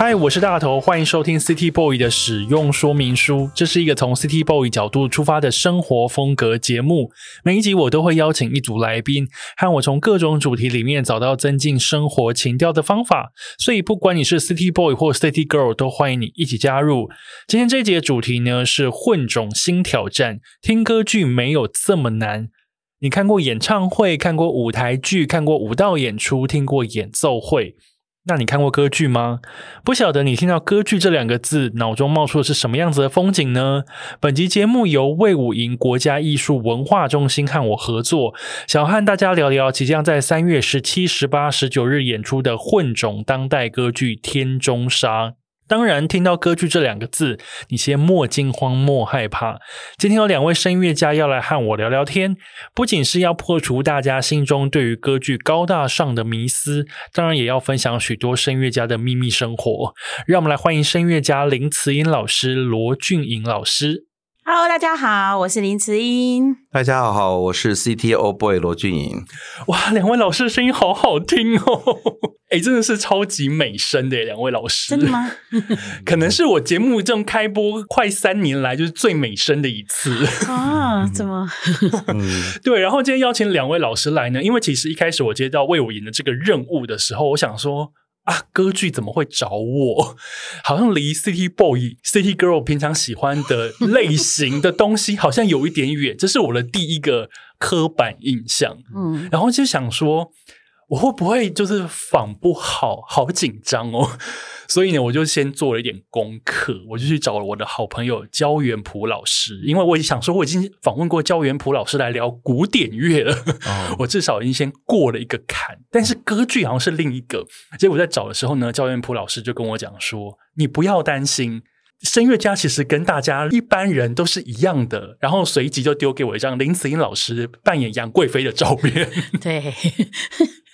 嗨，我是大头，欢迎收听 City Boy 的使用说明书。这是一个从 City Boy 角度出发的生活风格节目。每一集我都会邀请一组来宾，和我从各种主题里面找到增进生活情调的方法。所以，不管你是 City Boy 或 City Girl，都欢迎你一起加入。今天这一集的主题呢是混种新挑战，听歌剧没有这么难。你看过演唱会，看过舞台剧，看过舞蹈演出，听过演奏会。那你看过歌剧吗？不晓得你听到歌剧这两个字，脑中冒出的是什么样子的风景呢？本集节目由魏武营国家艺术文化中心和我合作，想和大家聊聊即将在三月十七、十八、十九日演出的混种当代歌剧《天中沙》。当然，听到歌剧这两个字，你先莫惊慌，莫害怕。今天有两位声乐家要来和我聊聊天，不仅是要破除大家心中对于歌剧高大上的迷思，当然也要分享许多声乐家的秘密生活。让我们来欢迎声乐家林慈英老师、罗俊颖老师。Hello，大家好，我是林慈英。大家好，我是 Old Boy 罗俊颖。哇，两位老师的声音好好听哦！哎，真的是超级美声的两位老师。真的吗？可能是我节目正开播快三年来就是最美声的一次啊？怎么？嗯，对。然后今天邀请两位老师来呢，因为其实一开始我接到魏武营的这个任务的时候，我想说。啊，歌剧怎么会找我？好像离 City Boy、City Girl 平常喜欢的类型的东西好像有一点远，这是我的第一个刻板印象。嗯，然后就想说，我会不会就是仿不好？好紧张哦。所以呢，我就先做了一点功课，我就去找了我的好朋友焦元溥老师，因为我也想说，我已经访问过焦元溥老师来聊古典乐了，哦、我至少已经先过了一个坎。但是歌剧好像是另一个，结果在找的时候呢，焦元溥老师就跟我讲说：“你不要担心，声乐家其实跟大家一般人都是一样的。”然后随即就丢给我一张林子英老师扮演杨贵妃的照片。对。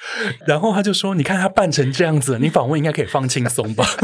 然后他就说：“你看他扮成这样子，你访问应该可以放轻松吧？”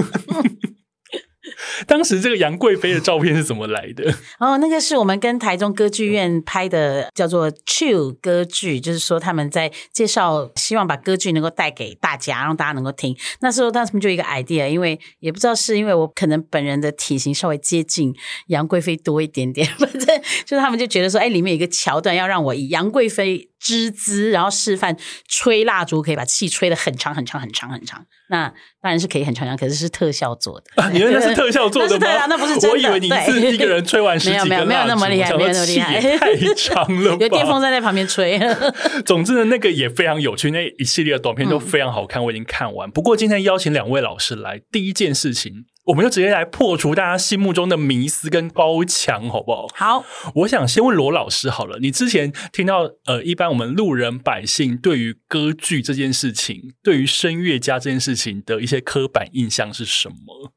当时这个杨贵妃的照片是怎么来的？哦，那个是我们跟台中歌剧院拍的，叫做 Chill 歌剧，就是说他们在介绍，希望把歌剧能够带给大家，让大家能够听。那时候他们就一个 idea，因为也不知道是因为我可能本人的体型稍微接近杨贵妃多一点点，反正就是他们就觉得说，哎，里面有一个桥段要让我以杨贵妃。之姿，然后示范吹蜡烛，可以把气吹得很长很长很长很长。那当然是可以很长很长，可是是特效做的。啊，你以为那是特效做的 吗？那是，那不是真的。我以为你是一个人吹完十几个蜡烛，没有没有没有那么厉害，没有那么厉害，太长了吧。有电风扇在旁边吹。总之呢，那个也非常有趣，那一系列的短片都非常好看，我已经看完。不过今天邀请两位老师来，第一件事情。我们就直接来破除大家心目中的迷思跟高墙，好不好？好，我想先问罗老师好了。你之前听到呃，一般我们路人百姓对于歌剧这件事情，对于声乐家这件事情的一些刻板印象是什么？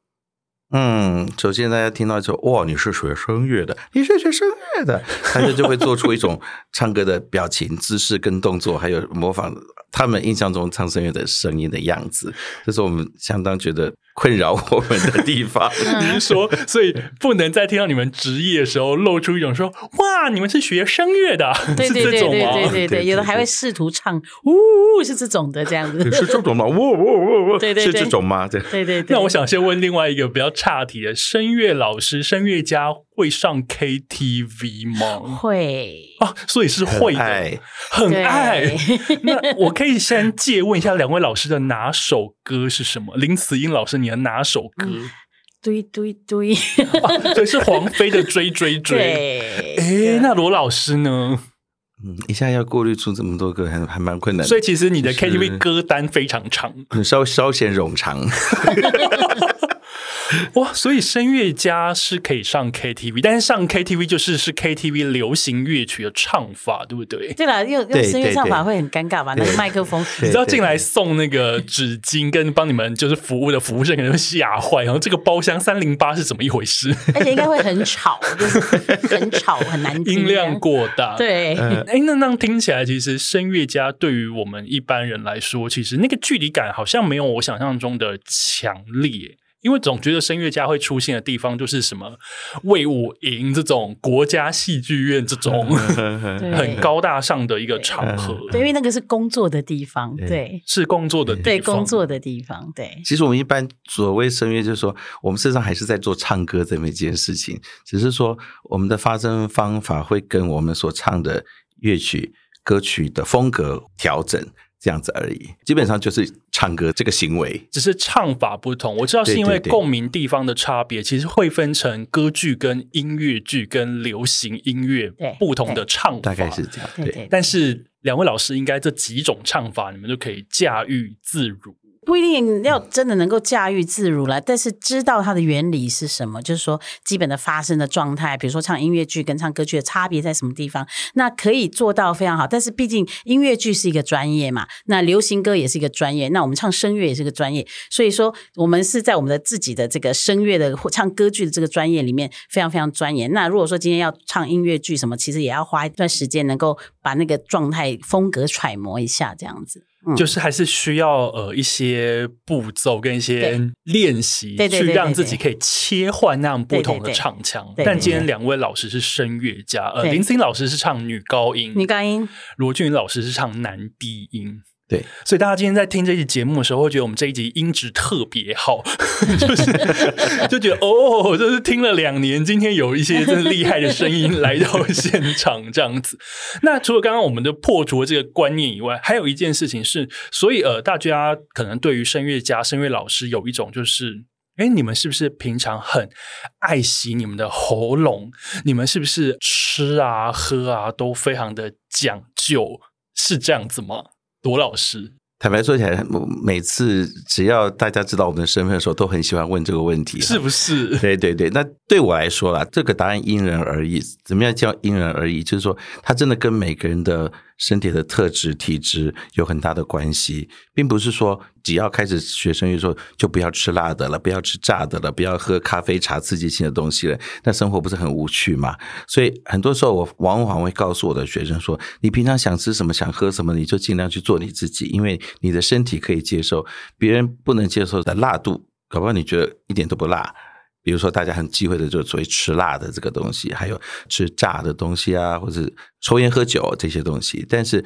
嗯，首先大家听到说，哇，你是学声乐的，你是学声乐的，大家就会做出一种唱歌的表情、姿势跟动作，还有模仿他们印象中唱声乐的声音的样子，这是我们相当觉得。困扰我们的地方，你是说，所以不能在听到你们职业的时候露出一种说“哇，你们是学声乐的”，对对对对对对对，有的还会试图唱“呜”，是这种的这样子，是这种吗？呜呜呜呜，对对，是这种吗？对对对。那我想先问另外一个比较差题的，声乐老师、声乐家会上 KTV 吗？会啊，所以是会的，很爱。那我可以先借问一下两位老师的哪首歌是什么？林慈英老师。你的哪首歌？堆堆堆，对，是黄妃的追追追。哎，那罗老师呢？嗯，一下要过滤出这么多歌，还还蛮困难的。所以其实你的 KTV 歌单非常长，稍稍显冗长。哇，所以声乐家是可以上 KTV，但是上 KTV 就是是 KTV 流行乐曲的唱法，对不对？对啦，用用声乐唱法会很尴尬吧？那个麦克风，你知道进来送那个纸巾跟帮你们就是服务的服务生可能会吓坏，然后这个包厢三零八是怎么一回事？而且应该会很吵，就是很吵很难听，音量过大。对，哎，那那听起来其实声乐家对于我们一般人来说，其实那个距离感好像没有我想象中的强烈。因为总觉得声乐家会出现的地方就是什么魏武营这种国家戏剧院这种 很高大上的一个场合。对，因为那个是工作的地方，对，是工作的地方，对，工作的地方，对。其实我们一般所谓声乐，就是说我们事实上还是在做唱歌这么一件事情，只是说我们的发声方法会跟我们所唱的乐曲、歌曲的风格调整。这样子而已，基本上就是唱歌这个行为，只是唱法不同。我知道是因为共鸣地方的差别，其实会分成歌剧跟音乐剧跟流行音乐不同的唱法，大概是这样。对，但是两位老师应该这几种唱法，你们都可以驾驭自如。不一定要真的能够驾驭自如了，但是知道它的原理是什么，就是说基本的发声的状态，比如说唱音乐剧跟唱歌剧的差别在什么地方，那可以做到非常好。但是毕竟音乐剧是一个专业嘛，那流行歌也是一个专业，那我们唱声乐也是个专业，所以说我们是在我们的自己的这个声乐的或唱歌剧的这个专业里面非常非常专业。那如果说今天要唱音乐剧什么，其实也要花一段时间能够把那个状态风格揣摩一下，这样子。就是还是需要呃一些步骤跟一些练习，去让自己可以切换那样不同的唱腔。但今天两位老师是声乐家，呃，林思茵老师是唱女高音，女高音；罗俊宇老师是唱男低音。对，所以大家今天在听这期节目的时候，会觉得我们这一集音质特别好，就是 就觉得哦，就是听了两年，今天有一些真的厉害的声音来到现场这样子。那除了刚刚我们的破除这个观念以外，还有一件事情是，所以呃，大家可能对于声乐家、声乐老师有一种就是，哎，你们是不是平常很爱惜你们的喉咙？你们是不是吃啊、喝啊都非常的讲究？是这样子吗？罗老师，坦白说起来，每次只要大家知道我们的身份的时候，都很喜欢问这个问题，是不是？对对对，那对我来说啦，这个答案因人而异。怎么样叫因人而异？就是说，它真的跟每个人的。身体的特质、体质有很大的关系，并不是说只要开始学声乐的时候就不要吃辣的了，不要吃炸的了，不要喝咖啡、茶刺激性的东西了，那生活不是很无趣吗？所以很多时候我往往会告诉我的学生说：“你平常想吃什么、想喝什么，你就尽量去做你自己，因为你的身体可以接受，别人不能接受的辣度，搞不好你觉得一点都不辣。”比如说，大家很忌讳的就所谓吃辣的这个东西，还有吃炸的东西啊，或者抽烟喝酒这些东西。但是，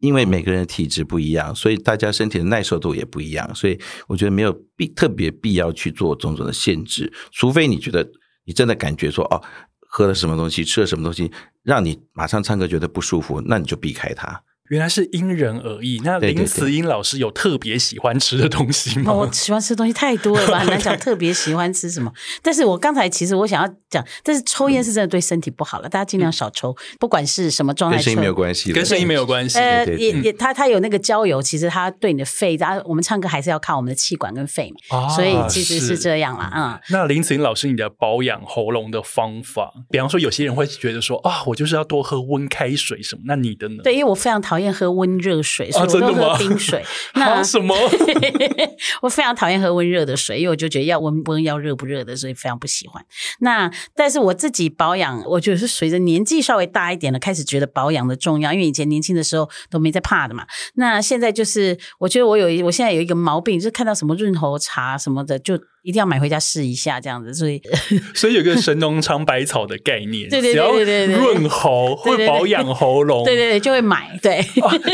因为每个人的体质不一样，所以大家身体的耐受度也不一样。所以，我觉得没有必特别必要去做种种的限制，除非你觉得你真的感觉说，哦，喝了什么东西，吃了什么东西，让你马上唱歌觉得不舒服，那你就避开它。原来是因人而异。那林慈英老师有特别喜欢吃的东西吗？对对对，我喜欢吃的东西太多了吧，很难讲特别喜欢吃什么。但是我刚才其实我想要讲，但是抽烟是真的对身体不好了，大家尽量少抽，不管是什么状态。跟声音没有关系，跟声音没有关系。呃，也也，它它有那个焦油，其实它对你的肺，啊，我们唱歌还是要靠我们的气管跟肺嘛，啊、所以其实是这样啦。嗯。那林慈英老师，你的保养喉咙的方法，比方说有些人会觉得说啊，我就是要多喝温开水什么，那你的呢？对，因为我非常讨厌喝温热。水，所以我都喝冰水。那什么？我非常讨厌喝温热的水，因为我就觉得要温不温，要热不热的，所以非常不喜欢。那但是我自己保养，我觉得是随着年纪稍微大一点了，开始觉得保养的重要。因为以前年轻的时候都没在怕的嘛。那现在就是，我觉得我有一，我现在有一个毛病，就是看到什么润喉茶什么的就。一定要买回家试一下，这样子，所以 所以有个神农尝百草的概念，对对对对对，润喉会保养喉咙，对对对，就会买，对，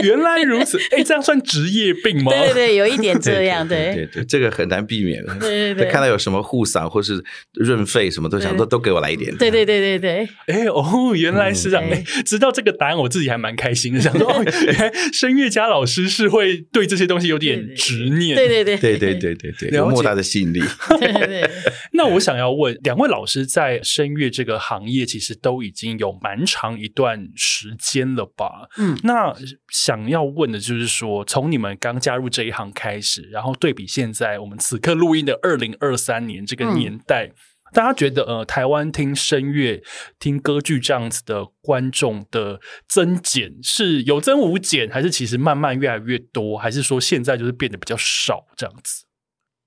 原来如此，哎，这样算职业病吗？对对对，有一点这样，对对。对，这个很难避免，对对对，看到有什么护嗓或是润肺，什么都想都都给我来一点，对对对对对，哎哦，原来是这样，哎，知道这个答案，我自己还蛮开心的，想说，原来声乐家老师是会对这些东西有点执念，对对对。对对对对对，有莫大的吸引力。对 对对。那我想要问两位老师，在声乐这个行业，其实都已经有蛮长一段时间了吧？嗯，那想要问的就是说，从你们刚加入这一行开始，然后对比现在我们此刻录音的二零二三年这个年代。嗯大家觉得，呃，台湾听声乐、听歌剧这样子的观众的增减是有增无减，还是其实慢慢越来越多，还是说现在就是变得比较少这样子？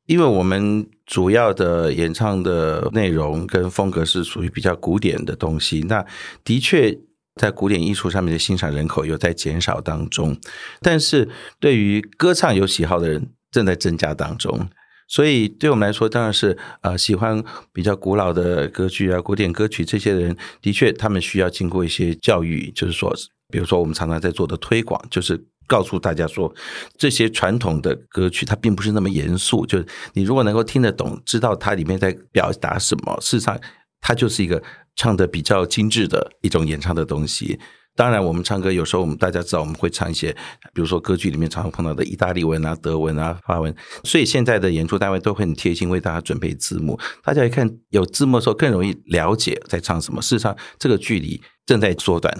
因为我们主要的演唱的内容跟风格是属于比较古典的东西，那的确在古典艺术上面的欣赏人口有在减少当中，但是对于歌唱有喜好的人正在增加当中。所以，对我们来说，当然是呃，喜欢比较古老的歌剧啊、古典歌曲这些人，的确，他们需要经过一些教育，就是说，比如说我们常常在做的推广，就是告诉大家说，这些传统的歌曲它并不是那么严肃，就是你如果能够听得懂，知道它里面在表达什么，事实上，它就是一个唱的比较精致的一种演唱的东西。当然，我们唱歌有时候我们大家知道我们会唱一些，比如说歌剧里面常常碰到的意大利文啊、德文啊、法文，所以现在的演出单位都会很贴心为大家准备字幕。大家一看有字幕的时候更容易了解在唱什么。事实上，这个距离正在缩短，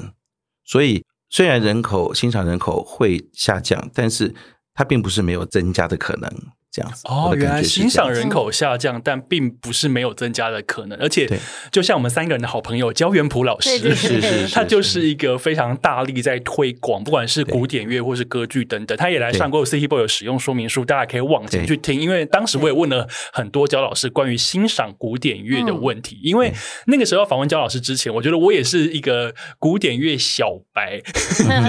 所以虽然人口新厂人口会下降，但是它并不是没有增加的可能。这样子哦，原来欣赏人口下降，但并不是没有增加的可能。而且，就像我们三个人的好朋友焦元溥老师，是是 是，他就是一个非常大力在推广，不管是古典乐或是歌剧等等，他也来上过 City Boy 的使用说明书，大家可以往前去听。因为当时我也问了很多焦老师关于欣赏古典乐的问题，因为那个时候访问焦老师之前，我觉得我也是一个古典乐小白，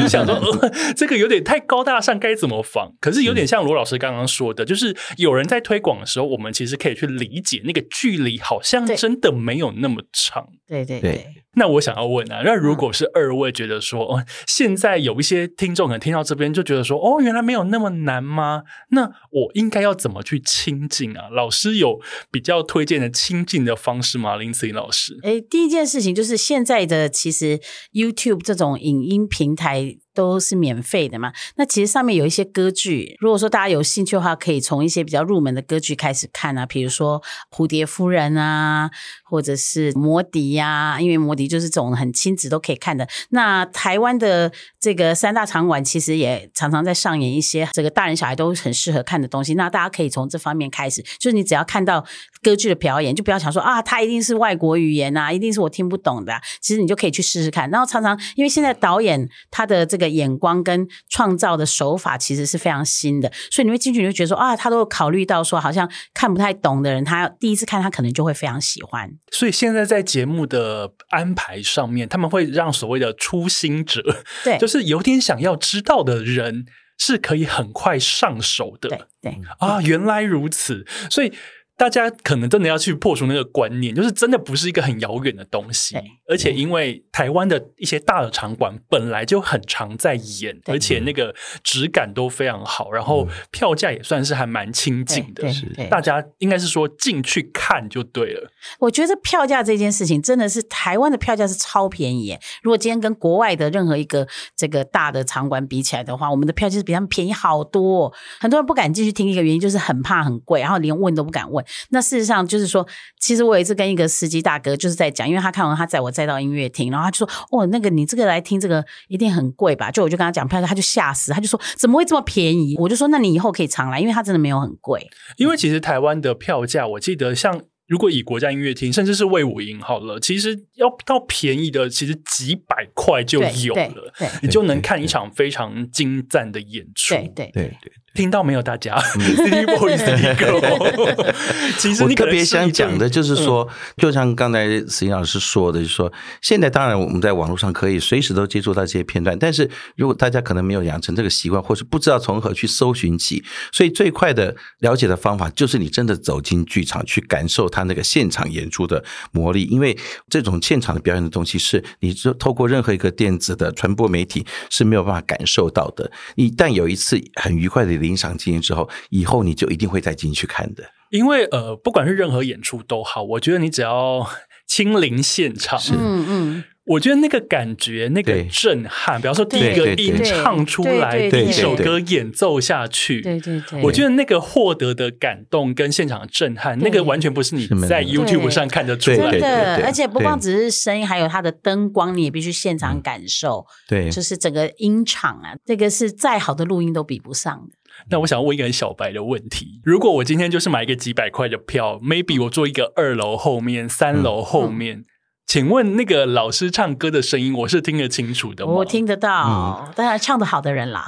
就想说，呃，这个有点太高大上，该怎么仿？可是有点像罗老师刚刚说的，就是。有人在推广的时候，我们其实可以去理解那个距离，好像真的没有那么长。对对对。那我想要问啊，那如果是二位觉得说，哦，现在有一些听众可能听到这边就觉得说，哦，原来没有那么难吗？那我应该要怎么去亲近啊？老师有比较推荐的亲近的方式吗？林子颖老师？诶，第一件事情就是现在的其实 YouTube 这种影音平台。都是免费的嘛？那其实上面有一些歌剧，如果说大家有兴趣的话，可以从一些比较入门的歌剧开始看啊，比如说《蝴蝶夫人》啊，或者是《魔笛》呀，因为《魔笛》就是这种很亲子都可以看的。那台湾的这个三大场馆其实也常常在上演一些这个大人小孩都很适合看的东西。那大家可以从这方面开始，就是你只要看到歌剧的表演，就不要想说啊，它一定是外国语言啊，一定是我听不懂的。其实你就可以去试试看。然后常常因为现在导演他的这个。眼光跟创造的手法其实是非常新的，所以你会进去你就觉得说啊，他都有考虑到说，好像看不太懂的人，他第一次看他可能就会非常喜欢。所以现在在节目的安排上面，他们会让所谓的初心者，对，就是有点想要知道的人，是可以很快上手的。对对啊，原来如此，所以。大家可能真的要去破除那个观念，就是真的不是一个很遥远的东西，而且因为台湾的一些大的场馆本来就很常在演，而且那个质感都非常好，然后票价也算是还蛮亲近的，是大家应该是说进去看就对了。我觉得票价这件事情真的是台湾的票价是超便宜，如果今天跟国外的任何一个这个大的场馆比起来的话，我们的票就是比他们便宜好多。很多人不敢进去听一个原因就是很怕很贵，然后连问都不敢问。那事实上就是说，其实我有一次跟一个司机大哥就是在讲，因为他看完他载我载到音乐厅，然后他就说：“哦，那个你这个来听这个一定很贵吧？”就我就跟他讲票价，他就吓死，他就说：“怎么会这么便宜？”我就说：“那你以后可以常来，因为他真的没有很贵。”因为其实台湾的票价，我记得像如果以国家音乐厅，甚至是卫武营好了，其实要到便宜的，其实几百块就有了，你就能看一场非常精湛的演出。对对对对。听到没有，大家？City Boy City Girl。其实我特别想讲的就是说，就像刚才石英老师说的，就是说，现在当然我们在网络上可以随时都接触到这些片段，但是如果大家可能没有养成这个习惯，或是不知道从何去搜寻起，所以最快的了解的方法就是你真的走进剧场去感受他那个现场演出的魔力，因为这种现场的表演的东西是你就透过任何一个电子的传播媒体是没有办法感受到的。一旦有一次很愉快的。临场经验之后，以后你就一定会再进去看的。因为呃，不管是任何演出都好，我觉得你只要亲临现场，嗯嗯。嗯。我觉得那个感觉，那个震撼，比方说第一个音唱出来，第一首歌演奏下去，对对对，我觉得那个获得的感动跟现场的震撼，那个完全不是你在 YouTube 上看得出来。的，而且不光只是声音，还有它的灯光，你也必须现场感受，对，就是整个音场啊，这个是再好的录音都比不上的。那我想问一个很小白的问题：如果我今天就是买一个几百块的票，maybe 我坐一个二楼后面、三楼后面。请问那个老师唱歌的声音，我是听得清楚的吗？我听得到，当然、嗯、唱得好的人啦。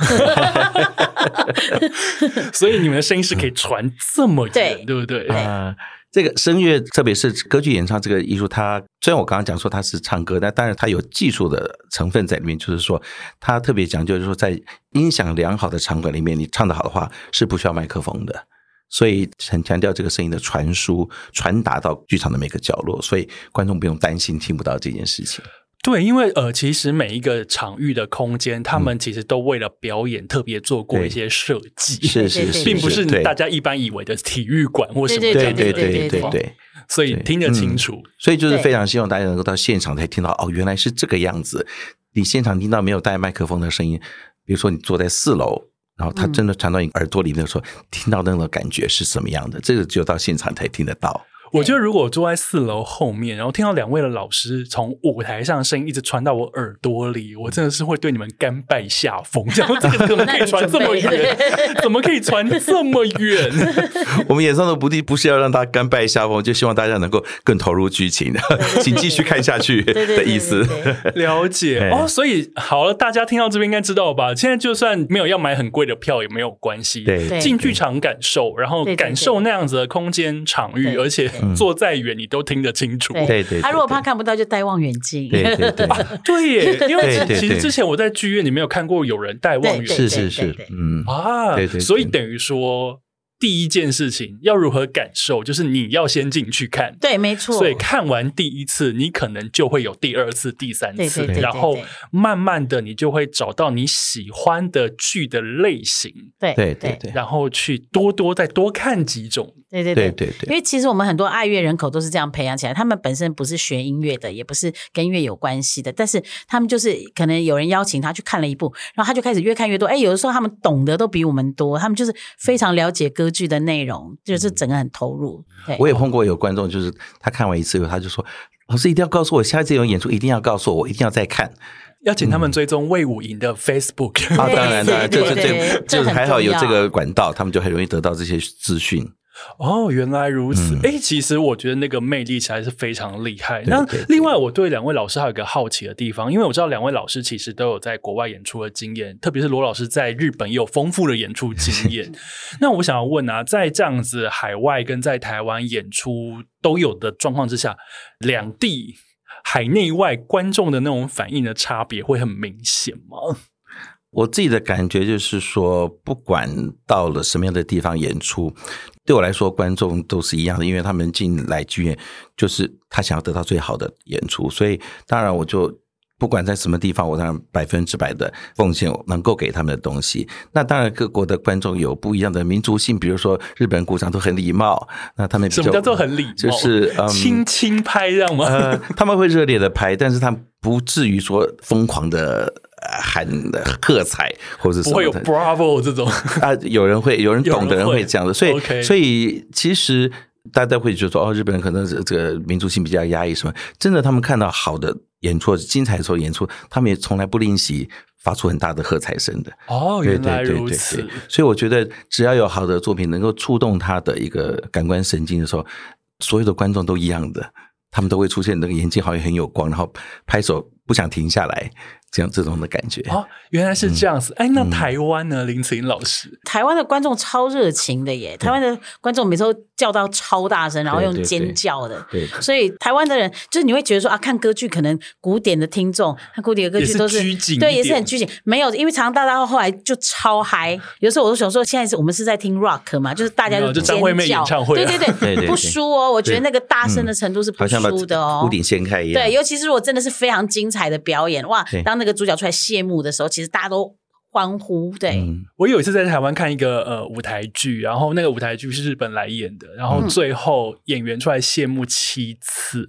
所以你们的声音是可以传这么远，对，对不对？啊、呃，这个声乐，特别是歌剧演唱这个艺术，它虽然我刚刚讲说它是唱歌，但当然它有技术的成分在里面，就是说它特别讲究，就是说在音响良好的场馆里面，你唱得好的话是不需要麦克风的。所以很强调这个声音的传输、传达到剧场的每个角落，所以观众不用担心听不到这件事情。对，因为呃，其实每一个场域的空间，他们其实都为了表演特别做过一些设计，是是是，并不是大家一般以为的体育馆或什么对对对对对对，所以听得清楚。所以就是非常希望大家能够到现场才听到哦，原来是这个样子。你现场听到没有带麦克风的声音，比如说你坐在四楼。然后他真的传到你耳朵里面说，说听到那种感觉是什么样的？这个只有到现场才听得到。我觉得如果我坐在四楼后面，然后听到两位的老师从舞台上的声音一直传到我耳朵里，我真的是会对你们甘拜下风。然后这个怎么可以传这么远？怎么可以传这么远？我们演唱的目的不是要让他甘拜下风，就希望大家能够更投入剧情，请继续看下去的意思。了解哦，所以好了，大家听到这边应该知道吧？现在就算没有要买很贵的票也没有关系，对，进剧场感受，然后感受那样子的空间场域，而且。坐再远，你都听得清楚。对对，他如果怕看不到，就戴望远镜。对对对，对耶，因为其实之前我在剧院里面有看过有人戴望远镜。是是是，嗯。啊，对对，所以等于说。第一件事情要如何感受，就是你要先进去看，对，没错。所以看完第一次，你可能就会有第二次、第三次，对对对对，然后慢慢的，你就会找到你喜欢的剧的类型，对对。对，然后去多多再多看几种，对对对对对。因为其实我们很多爱乐人口都是这样培养起来，他们本身不是学音乐的，也不是跟音乐有关系的，但是他们就是可能有人邀请他去看了一部，然后他就开始越看越多。哎，有的时候他们懂得都比我们多，他们就是非常了解歌剧的内容，就是整个很投入。对，我也碰过有观众，就是他看完一次以后，他就说：“老师一定要告诉我，下一次有演出一定要告诉我，我一定要再看。”要请他们追踪魏武营的 Facebook。啊，当然当然，就是这，就是还好有这个管道，他们就很容易得到这些资讯。哦，原来如此。哎、嗯，其实我觉得那个魅力其实是非常厉害。那另外，我对两位老师还有一个好奇的地方，因为我知道两位老师其实都有在国外演出的经验，特别是罗老师在日本也有丰富的演出经 验。那我想要问啊，在这样子海外跟在台湾演出都有的状况之下，两地海内外观众的那种反应的差别会很明显吗？我自己的感觉就是说，不管到了什么样的地方演出，对我来说，观众都是一样的，因为他们进来剧院就是他想要得到最好的演出，所以当然我就不管在什么地方，我当然百分之百的奉献能够给他们的东西。那当然各国的观众有不一样的民族性，比如说日本鼓掌都很礼貌，那他们比较什么叫做很礼貌？就是嗯，轻轻拍这样吗？呃，他们会热烈的拍，但是他们不至于说疯狂的。喊的喝彩，或者什么的，不会有 Bravo 这种啊，有人会，有人懂的人会这样的，所以，Okay. 所以其实大家会觉得说，哦，日本人可能是这个民族性比较压抑什么，真的，他们看到好的演出、精彩的时候演出，他们也从来不吝惜发出很大的喝彩声的。哦，原来如此。对对对对，所以我觉得，只要有好的作品能够触动他的一个感官神经的时候，所有的观众都一样的，他们都会出现那个眼睛好像很有光，然后拍手不想停下来。这样这种的感觉哦，原来是这样子。哎，那台湾呢？林子颖老师，台湾的观众超热情的耶！台湾的观众每次都叫到超大声，然后用尖叫的。对，所以台湾的人就是你会觉得说啊，看歌剧可能古典的听众，看古典的歌剧都是对，也是很拘谨。没有，因为常常大家后来就超嗨。有时候我都想说，现在是我们是在听 rock 嘛，就是大家就尖叫。对对 对，不输哦。我觉得那个大声的程度是不输的哦，屋顶掀开一样。对，尤其是如果真的是非常精彩的表演哇，当。那个主角出来谢幕的时候，其实大家都欢呼。对、嗯、我有一次在台湾看一个呃舞台剧，然后那个舞台剧是日本来演的，然后最后演员出来谢幕七次，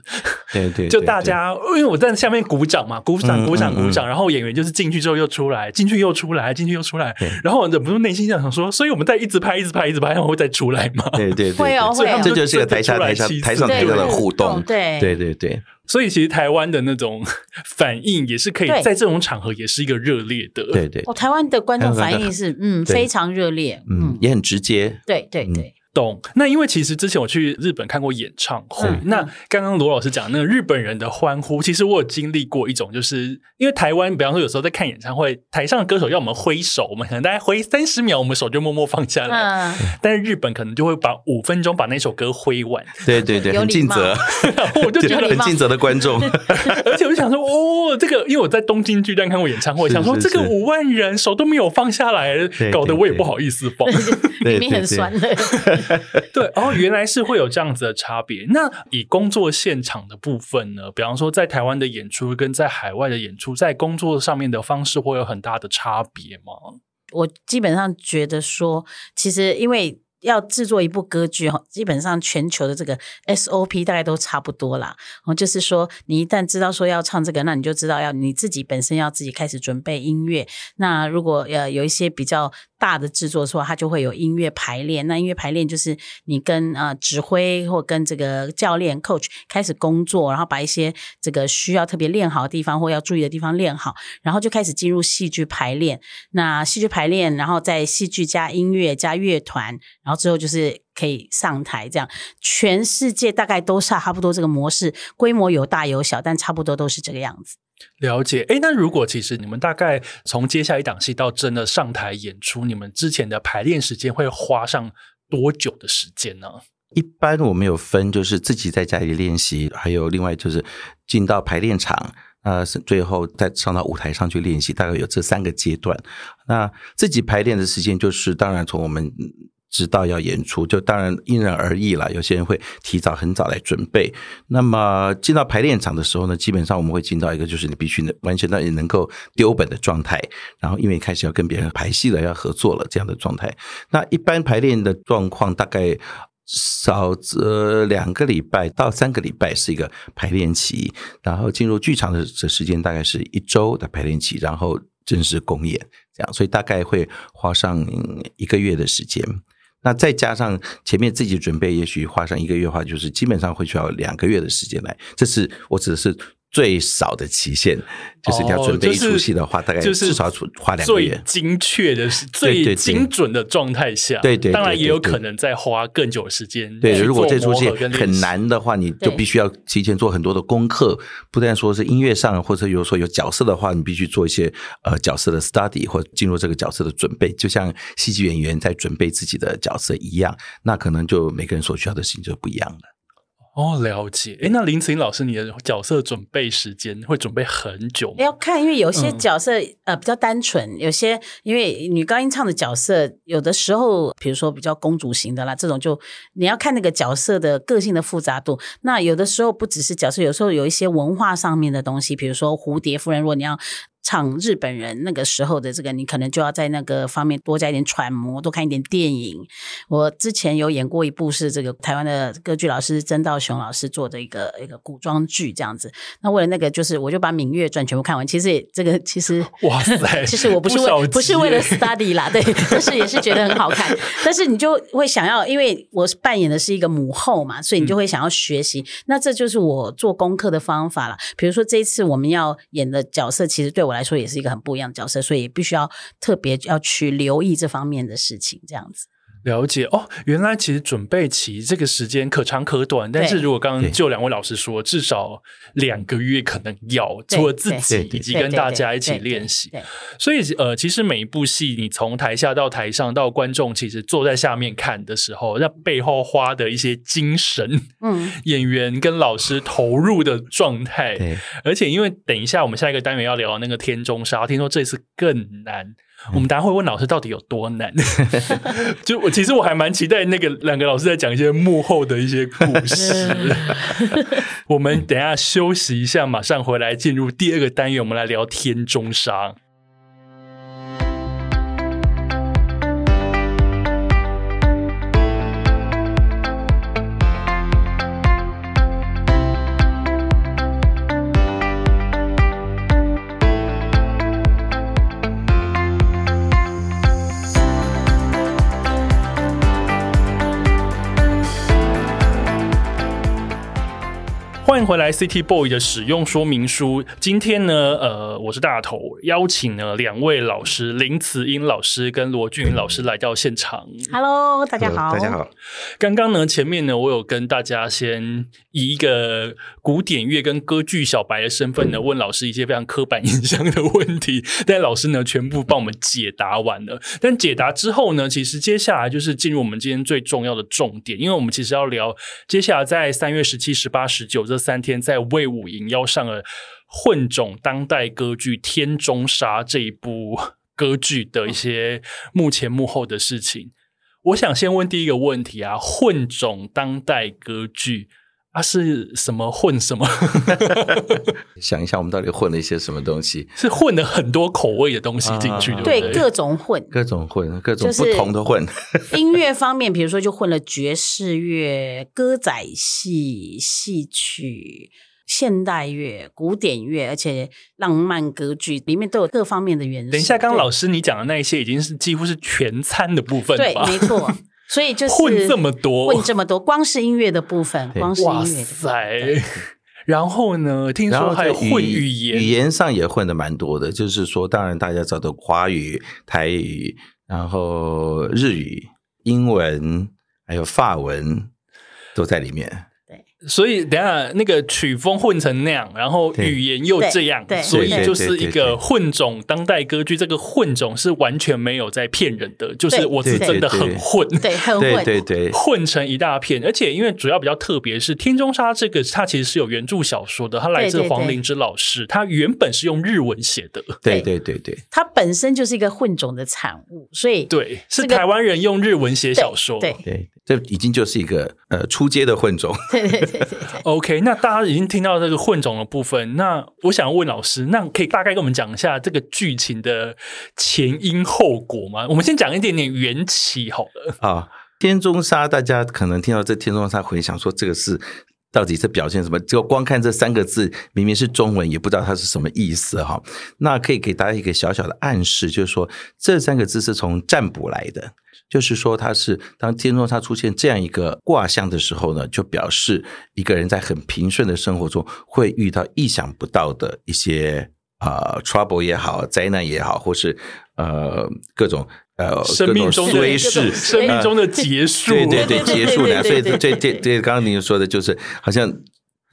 对 对，就大家因为我在下面鼓掌嘛，鼓掌鼓掌鼓掌，然后演员就是进去之后又出来，进去又出来，进去又出来，然后我忍不住内心想说，所以我们在一直拍一直拍一直拍，然后会再出来吗？对对对，会哦会哦，这就是个台下台下台上台下的互动，对。对对对。所以其实台湾的那种 反应也是可以在这种场合也是一个热烈的，对对。哦，台湾的观众反应是嗯非常热烈，嗯也很直接，对对对。懂。那因为其实之前我去日本看过演唱会，嗯、那刚刚罗老师讲那个日本人的欢呼，其实我有经历过一种，就是因为台湾，比方说有时候在看演唱会，台上的歌手要我们挥手，我们可能大概挥三十秒，我们手就默默放下来。嗯、但是日本可能就会把五分钟把那首歌挥完。对对对，很尽责，我就觉得很尽责的观众。而且我就想说，哦，这个因为我在东京巨蛋看过演唱会，想说这个五万人手都没有放下来，搞得我也不好意思放，明明很酸的。对，哦，原来是会有这样子的差别。那以工作现场的部分呢？比方说，在台湾的演出跟在海外的演出，在工作上面的方式会有很大的差别吗？我基本上觉得说，其实因为。要制作一部歌剧哈，基本上全球的这个 SOP 大概都差不多啦。哦，就是说你一旦知道说要唱这个，那你就知道要你自己本身要自己开始准备音乐。那如果呃有一些比较大的制作的时候，它就会有音乐排练。那音乐排练就是你跟呃指挥或跟这个教练 coach 开始工作，然后把一些这个需要特别练好的地方或要注意的地方练好，然后就开始进入戏剧排练。那戏剧排练，然后在戏剧加音乐加乐团，然后之后就是可以上台，这样全世界大概都是差不多这个模式，规模有大有小，但差不多都是这个样子。了解，哎，那如果其实你们大概从接下一档戏到真的上台演出，你们之前的排练时间会花上多久的时间呢？一般我们有分，就是自己在家里练习，还有另外就是进到排练场，呃，最后再上到舞台上去练习，大概有这三个阶段。那自己排练的时间，就是当然从我们。知道要演出，就当然因人而异了。有些人会提早很早来准备。那么进到排练场的时候呢，基本上我们会进到一个就是你必须能完全到也能够丢本的状态。然后因为开始要跟别人排戏了，要合作了这样的状态。那一般排练的状况大概少则两个礼拜到三个礼拜是一个排练期，然后进入剧场的这时间大概是一周的排练期，然后正式公演这样，所以大概会花上一个月的时间。那再加上前面自己准备，也许花上一个月的话，就是基本上会需要两个月的时间来。这是我指的是。最少的期限就是你要准备一出戏的话，大概至少要花两个月。最精确的是最精准的状态下，对对，当然也有可能再花更久时间。对，如果这出戏很难的话，你就必须要提前做很多的功课。不但说是音乐上，或者有说有角色的话，你必须做一些呃角色的 study 或进入这个角色的准备，就像戏剧演员在准备自己的角色一样。那可能就每个人所需要的事情就不一样了。哦，了解。哎，那林子颖老师，你的角色准备时间会准备很久吗？要看，因为有些角色、嗯、呃比较单纯，有些因为女高音唱的角色，有的时候比如说比较公主型的啦，这种就你要看那个角色的个性的复杂度。那有的时候不只是角色，有时候有一些文化上面的东西，比如说蝴蝶夫人，如果你要。唱日本人那个时候的这个，你可能就要在那个方面多加一点揣摩，多看一点电影。我之前有演过一部是这个台湾的歌剧老师曾道雄老师做的一个一个古装剧，这样子。那为了那个，就是我就把《芈月传》全部看完。其实也这个其实哇塞，其实我不是为不，不是为了 study 啦，对，但是也是觉得很好看。但是你就会想要，因为我扮演的是一个母后嘛，所以你就会想要学习。嗯、那这就是我做功课的方法了。比如说这一次我们要演的角色，其实对我。来说也是一个很不一样的角色，所以必须要特别要去留意这方面的事情，这样子。了解哦，原来其实准备期这个时间可长可短，但是如果刚刚就两位老师说，至少两个月可能要，除了自己以及跟大家一起练习。所以呃，其实每一部戏，你从台下到台上到观众，其实坐在下面看的时候，那背后花的一些精神，嗯，演员跟老师投入的状态，对，而且因为等一下我们下一个单元要聊那个天中杀，听说这次更难。我们等下会问老师到底有多难，就我其实我还蛮期待那个两个老师在讲一些幕后的一些故事。我们等下休息一下，马上回来进入第二个单元，我们来聊天中杀。迎回来，City Boy 的使用说明书。今天呢，呃，我是大头，邀请了两位老师林慈英老师跟罗俊云老师来到现场。Hello，大家好，大家好。刚刚呢，前面呢，我有跟大家先以一个古典乐跟歌剧小白的身份呢，问老师一些非常刻板印象的问题，但老师呢，全部帮我们解答完了。但解答之后呢，其实接下来就是进入我们今天最重要的重点，因为我们其实要聊接下来在三月十七、十八、十九这。三三天在魏武营要上了混种当代歌剧《天中杀》这一部歌剧的一些幕前幕后的事情。我想先问第一个问题啊，混种当代歌剧啊是什么混什么？想一下，我们到底混了一些什么东西？是混了很多口味的东西进去的，啊、对，对，各种混，各种混，各种不同的混。音乐方面，比如说就混了爵士乐、歌仔戏、戏曲。现代乐、古典乐，而且浪漫歌剧里面都有各方面的元素。等一下，刚刚老师你讲的那一些，已经是几乎是全餐的部分了吧？对，没错。所以就是混这么多，混这么多，光是音乐的部分，光是音乐的部分。哇塞！然后呢？听说还有混语言，语言上也混的蛮多的。就是说，当然大家找的华语、台语，然后日语、英文，还有法文，都在里面。所以等下那个曲风混成那样，然后语言又这样，所以就是一个混种当代歌剧。这个混种是完全没有在骗人的，就是我是真的很混，对，很混，对对，混成一大片。而且因为主要比较特别是《天中杀》这个，它其实是有原著小说的，它来自黄灵芝老师，他原本是用日文写的。对对对对，它本身就是一个混种的产物，所以对，是台湾人用日文写小说，对对，这已经就是一个呃初阶的混种。对对对。OK，那大家已经听到这个混种的部分，那我想问老师，那可以大概跟我们讲一下这个剧情的前因后果吗？我们先讲一点点缘起好了。啊，天中杀，大家可能听到这天中杀，回想说这个是到底是表现什么？就光看这三个字，明明是中文，也不知道它是什么意思哈。那可以给大家一个小小的暗示，就是说这三个字是从占卜来的。就是说，它是当天中它出现这样一个卦象的时候呢，就表示一个人在很平顺的生活中会遇到意想不到的一些啊、呃、trouble 也好，灾难也好，或是呃各种呃生命中的衰事，生命中的结束，呃、对对对，结束呢。所以这这这，刚刚您说的就是好像。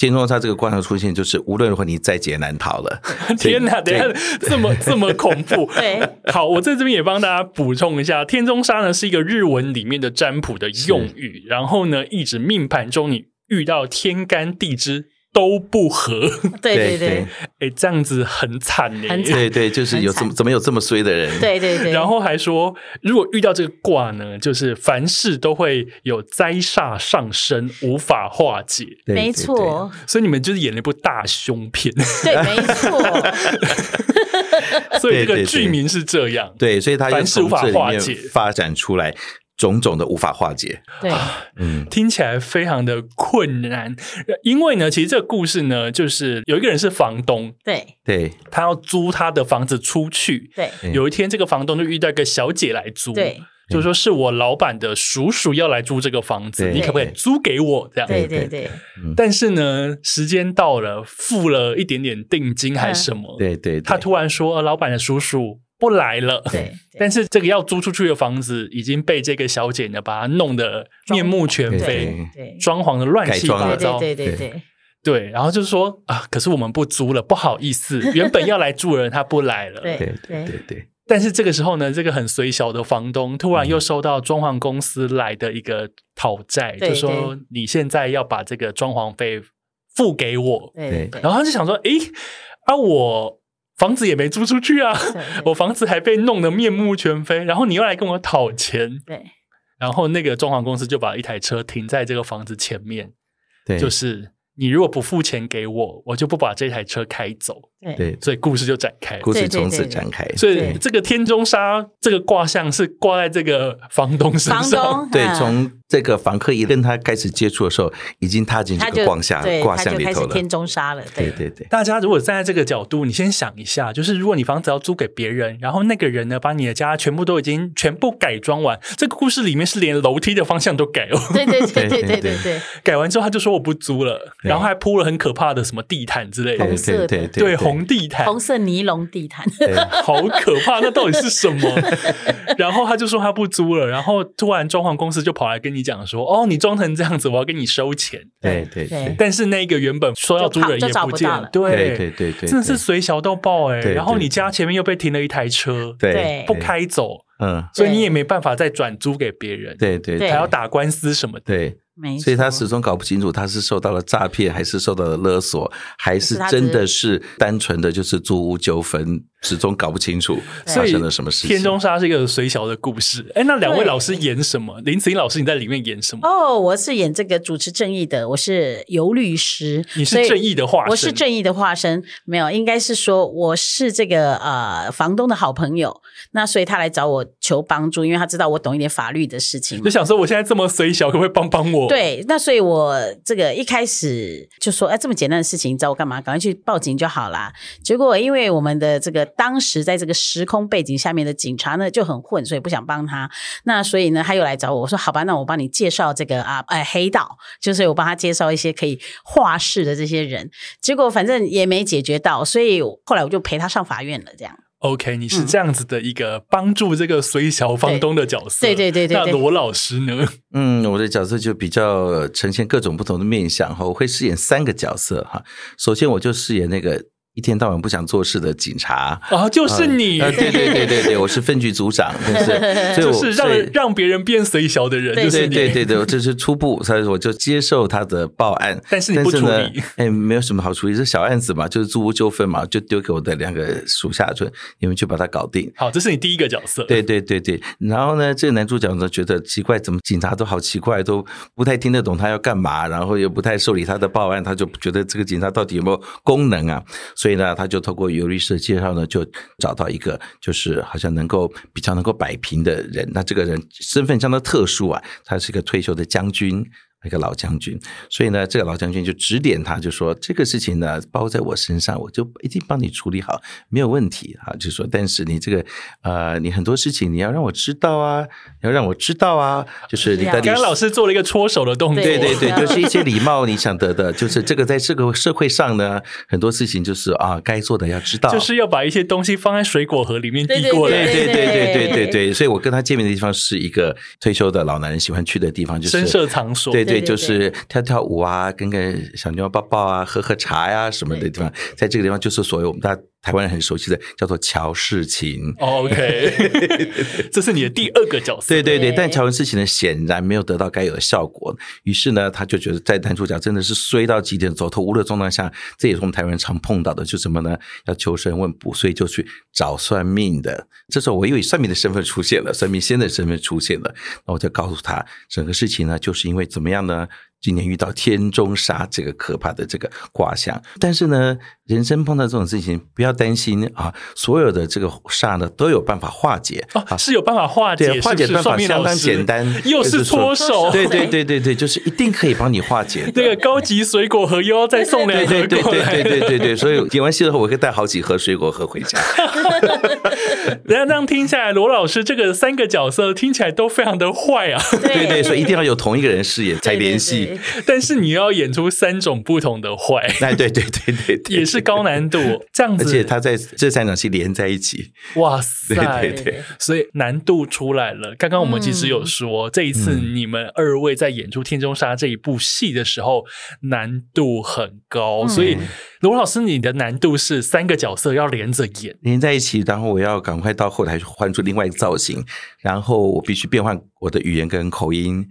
天中杀这个卦象出现，就是无论如何你在劫难逃了。天哪，等下这么 这么恐怖。对，好，我在这边也帮大家补充一下，天中杀呢是一个日文里面的占卜的用语，然后呢，意指命盘中你遇到天干地支。都不合，对 对对，哎，这样子很惨哎，很惨，对对，就是有怎么怎么有这么衰的人，对对对，然后还说，如果遇到这个卦呢，就是凡事都会有灾煞上升，无法化解，没错，所以你们就是演了一部大凶片，对，没错，所以这个剧名是这样，对，所以它凡事无法化解。发展出来。种种的无法化解，对，嗯，听起来非常的困难。因为呢，其实这个故事呢，就是有一个人是房东，对，对，他要租他的房子出去，对。有一天，这个房东就遇到一个小姐来租，对，就是说是我老板的叔叔要来租这个房子，你可不可以租给我？这样，对对对。但是呢，时间到了，付了一点点定金还是什么？对对。他突然说，老板的叔叔。不来了，对，但是这个要租出去的房子已经被这个小姐呢把它弄得面目全非，对，装潢的乱七八糟，对对对对对，然后就是说啊，可是我们不租了，不好意思，原本要来住的人他不来了，对对对。对。但是这个时候呢，这个很随小的房东突然又收到装潢公司来的一个讨债，就说你现在要把这个装潢费付给我，对，然后他就想说，哎，啊我。房子也没租出去啊，我房子还被弄得面目全非，然后你又来跟我讨钱，对，然后那个装潢公司就把一台车停在这个房子前面，对，就是你如果不付钱给我，我就不把这台车开走，对。对，所以故事就展开，故事从此展开。所以这个天中沙这个卦象是挂在这个房东身上，房东对，从这个房客一跟他开始接触的时候，已经踏进这个卦象卦象里头了，天中沙了。对。对对，大家如果站在这个角度，你先想一下，就是如果你房子要租给别人，然后那个人呢，把你的家全部都已经全部改装完，这个故事里面是连楼梯的方向都改了。对对对对对对。对，改完之后他就说我不租了，然后还铺了很可怕的什么地毯之类的，对对对对红地毯，红色尼龙地毯，好可怕，那到底是什么？然后他就说他不租了，然后突然装潢公司就跑来跟你讲说，哦，你装成这样子，我要跟你收钱。对对。对，但是那个原本说要租人也不见了，对对对对，真的是随小到爆哎。然后你家前面又被停了一台车，对，不开走，嗯，所以你也没办法再转租给别人，对。对，还要打官司什么的，对。所以他始终搞不清楚，他是受到了诈骗，还是受到了勒索，还是真的是单纯的就是租屋纠纷，始终搞不清楚发生了什么事情。天中沙是一个随小的故事。哎，那两位老师演什么？林子颖老师，你在里面演什么？哦，我是演这个主持正义的，我是游律师。你是正义的化身？我是正义的化身。没有，应该是说我是这个呃房东的好朋友。那所以他来找我求帮助，因为他知道我懂一点法律的事情。就想说，我现在这么随小，可不可以帮帮我？对，那所以，我这个一开始就说，哎，这么简单的事情，你找我干嘛？赶快去报警就好啦。结果，因为我们的这个当时在这个时空背景下面的警察呢就很混，所以不想帮他。那所以呢，他又来找我，我说好吧，那我帮你介绍这个啊，哎，黑道，就是我帮他介绍一些可以话事的这些人。结果反正也没解决到，所以后来我就陪他上法院了，这样。OK，你是这样子的一个帮助这个随小房东的角色，对对对对。那罗老师呢？嗯，我的角色就比较呈现各种不同的面相哈，我会饰演三个角色哈。首先，我就饰演那个。一天到晚不想做事的警察哦，就是你！啊，对对对对对，我是分局组长，就是就是让让别人变随小的人，对对对对对，这是初步，所以我就接受他的报案，但是你不处理，哎，没有什么好处理，是小案子嘛，就是租屋纠纷嘛，就丢给我的两个属下就，你们去把它搞定。好，这是你第一个角色，对对对对。然后呢，这个男主角呢觉得奇怪，怎么警察都好奇怪，都不太听得懂他要干嘛，然后又不太受理他的报案，他就觉得这个警察到底有没有功能啊？所以所以呢，他就透过尤律师的介绍呢，就找到一个就是好像能够比较能够摆平的人。那这个人身份相当特殊啊，他是一个退休的将军。那个老将军，所以呢，这个老将军就指点他，就说这个事情呢包在我身上，我就一定帮你处理好，没有问题啊。就说，但是你这个，呃，你很多事情你要让我知道啊，要让我知道啊。就是刚刚老师做了一个搓手的动作，对对对，就是一些礼貌你想得的，就是这个在这个社会上呢，很多事情就是啊，该做的要知道，就是要把一些东西放在水果盒里面递过来，对对对对对对对。所以我跟他见面的地方是一个退休的老男人喜欢去的地方，就是深色场所。对，就是跳跳舞啊，跟个小妞抱抱啊，喝喝茶呀、啊、什么的地方，在这个地方就是所谓我们大家。台湾人很熟悉的叫做乔世琴，OK，这是你的第二个角色。对对对，但乔完事情呢，显然没有得到该有的效果。于是呢，他就觉得在男主角真的是衰到极点、走投无路的状态下，这也是我们台湾人常碰到的，就什么呢？要求神问卜，所以就去找算命的。这时候我又以算命的身份出现了，算命仙的身份出现了，那我就告诉他，整个事情呢，就是因为怎么样呢？今年遇到天中杀这个可怕的这个卦象，但是呢，人生碰到这种事情不要担心啊，所有的这个煞呢都有办法化解。啊，是有办法化解，化解办法相当简单，又是搓手，对对对对对，就是一定可以帮你化解。那个高级水果盒又要再送两盒对对对对对对，所以演完戏之后，我可以带好几盒水果盒回家。人家这样听下来，罗老师这个三个角色听起来都非常的坏啊，对对，所以一定要有同一个人饰演才联系。但是你要演出三种不同的坏，哎，对对对对对，也是高难度，这样子，而且他在这三场戏连在一起，哇塞，对对对，所以难度出来了。刚刚我们其实有说，嗯、这一次你们二位在演出《天中沙》这一部戏的时候，难度很高，嗯、所以罗老师，你的难度是三个角色要连着演，连在一起，然后我要赶快到后台去换出另外一个造型，然后我必须变换我的语言跟口音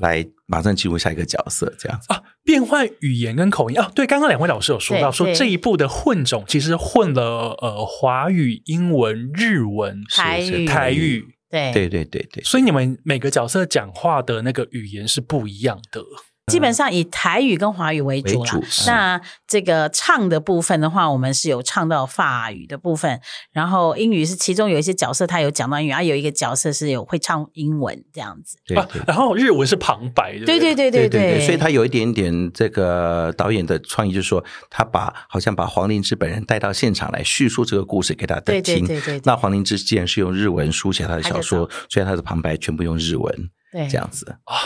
来。马上进入下一个角色，这样子。啊，变换语言跟口音啊。对，刚刚两位老师有说到，说这一部的混种其实混了呃华语、英文、日文、台语、台语，对对对对对。所以你们每个角色讲话的那个语言是不一样的。基本上以台语跟华语为主啦。主那这个唱的部分的话，我们是有唱到法语的部分，然后英语是其中有一些角色他有讲到英语，啊，有一个角色是有会唱英文这样子。对，对，啊，然后日文是旁白的。对对对对对，对，对，所以他有一点点这个导演的创意，就是说他把好像把黄灵芝本人带到现场来叙述这个故事给他。对对对，对，对，那黄灵芝既然是用日文书写他的小说，所以他的旁白全部用日文。对，这样子啊，